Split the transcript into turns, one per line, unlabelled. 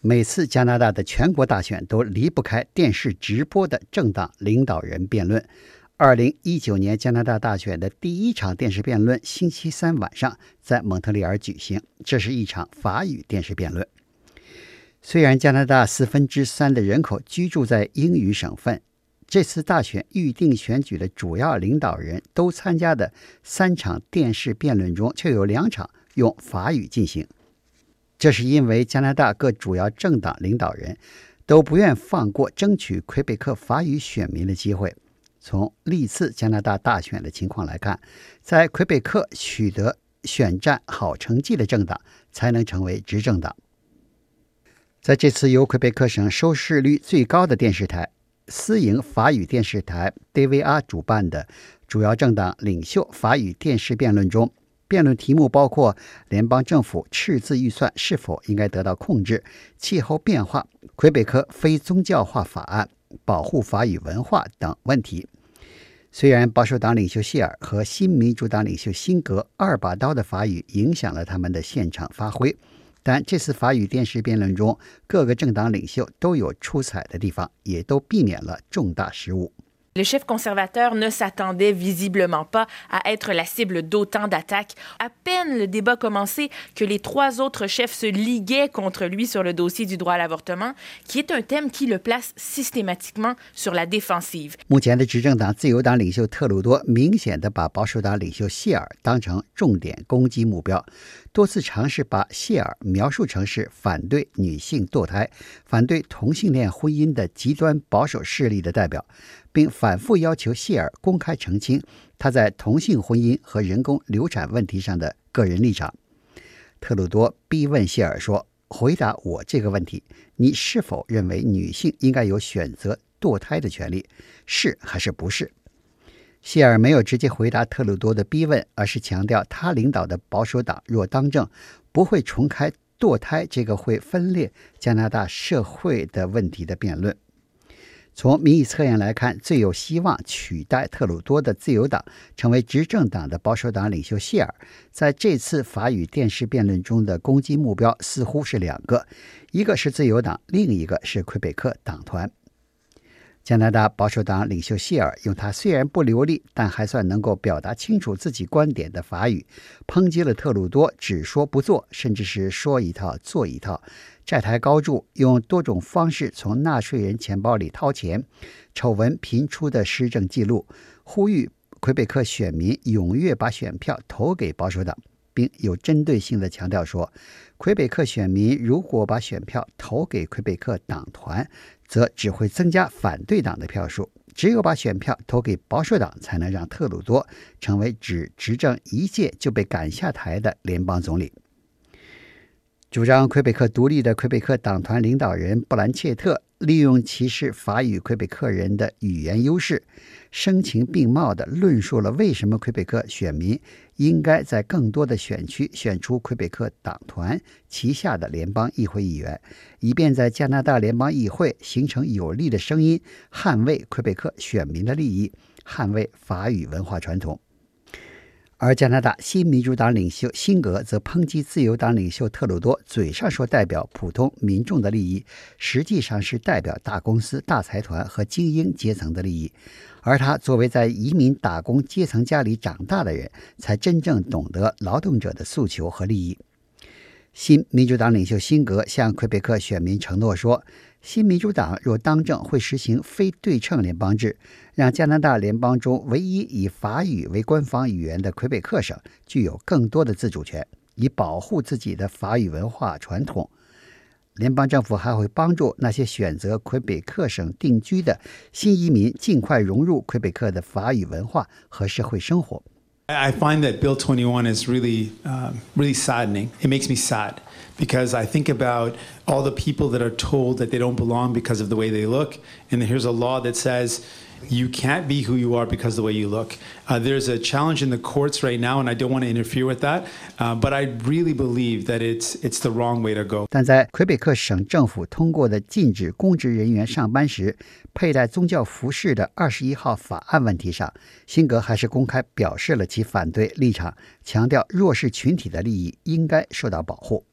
每次加拿大的全国大选都离不开电视直播的政党领导人辩论。二零一九年加拿大大选的第一场电视辩论，星期三晚上在蒙特利尔举行。这是一场法语电视辩论。虽然加拿大四分之三的人口居住在英语省份，这次大选预定选举的主要领导人都参加的三场电视辩论中，却有两场用法语进行。这是因为加拿大各主要政党领导人都不愿放过争取魁北克法语选民的机会。从历次加拿大大选的情况来看，在魁北克取得选战好成绩的政党才能成为执政党。在这次由魁北克省收视率最高的电视台——私营法语电视台 DVR 主办的主要政党领袖法语电视辩论中，辩论题目包括联邦政府赤字预算是否应该得到控制、气候变化、魁北克非宗教化法案、保护法语文化等问题。虽然保守党领袖谢尔和新民主党领袖辛格二把刀的法语影响了他们的现场发挥，但这次法语电视辩论中，各个政党领袖都有出彩的地方，也都避免了重大失误。
Le chef conservateur ne s'attendait visiblement pas à être la cible d'autant d'attaques. À peine le débat commencé que les trois autres chefs se liguaient contre lui sur le dossier du droit à l'avortement, qui est un thème qui le place systématiquement sur la défensive.
目前的执政党自由党领袖特鲁多明显的把保守党领袖谢尔当成重点攻击目标，多次尝试把谢尔描述成是反对女性堕胎、反对同性恋婚姻的极端保守势力的代表。 并反复要求谢尔公开澄清他在同性婚姻和人工流产问题上的个人立场。特鲁多逼问谢尔说：“回答我这个问题，你是否认为女性应该有选择堕胎的权利？是还是不是？”谢尔没有直接回答特鲁多的逼问，而是强调他领导的保守党若当政，不会重开堕胎这个会分裂加拿大社会的问题的辩论。从民意测验来看，最有希望取代特鲁多的自由党成为执政党的保守党领袖谢尔，在这次法语电视辩论中的攻击目标似乎是两个，一个是自由党，另一个是魁北克党团。加拿大保守党领袖谢尔用他虽然不流利，但还算能够表达清楚自己观点的法语，抨击了特鲁多只说不做，甚至是说一套做一套，债台高筑，用多种方式从纳税人钱包里掏钱，丑闻频出的施政记录，呼吁魁北克选民踊跃把选票投给保守党，并有针对性地强调说，魁北克选民如果把选票投给魁北克党团。则只会增加反对党的票数。只有把选票投给保守党，才能让特鲁多成为只执政一届就被赶下台的联邦总理。主张魁北克独立的魁北克党团领导人布兰切特。利用歧视法语魁北克人的语言优势，声情并茂地论述了为什么魁北克选民应该在更多的选区选出魁北克党团旗下的联邦议会议员，以便在加拿大联邦议会形成有力的声音，捍卫魁北克选民的利益，捍卫法语文化传统。而加拿大新民主党领袖辛格则抨击自由党领袖特鲁多，嘴上说代表普通民众的利益，实际上是代表大公司、大财团和精英阶层的利益。而他作为在移民打工阶层家里长大的人，才真正懂得劳动者的诉求和利益。新民主党领袖辛格向魁北克选民承诺说。新民主党若当政，会实行非对称联邦制，让加拿大联邦中唯一以法语为官方语言的魁北克省具有更多的自主权，以保护自己的法语文化传统。联邦政府还会帮助那些选择魁北克省定居的新移民尽快融入魁北克的法语文化和社会生活。
I find that Bill 21 is really, uh, really saddening. It makes me sad because I think about all the people that are told that they don't belong because of the way they look. And here's a law that says you can't be who you are because of the way you look. Uh, there's a challenge in the courts right now, and I don't want to interfere with that. Uh, but I really believe that it's it's the wrong way to go.
但在魁北克省政府通过的禁止公职人员上班时佩戴宗教服饰的二十一号法案问题上，辛格还是公开表示了其反对立场，强调弱势群体的利益应该受到保护。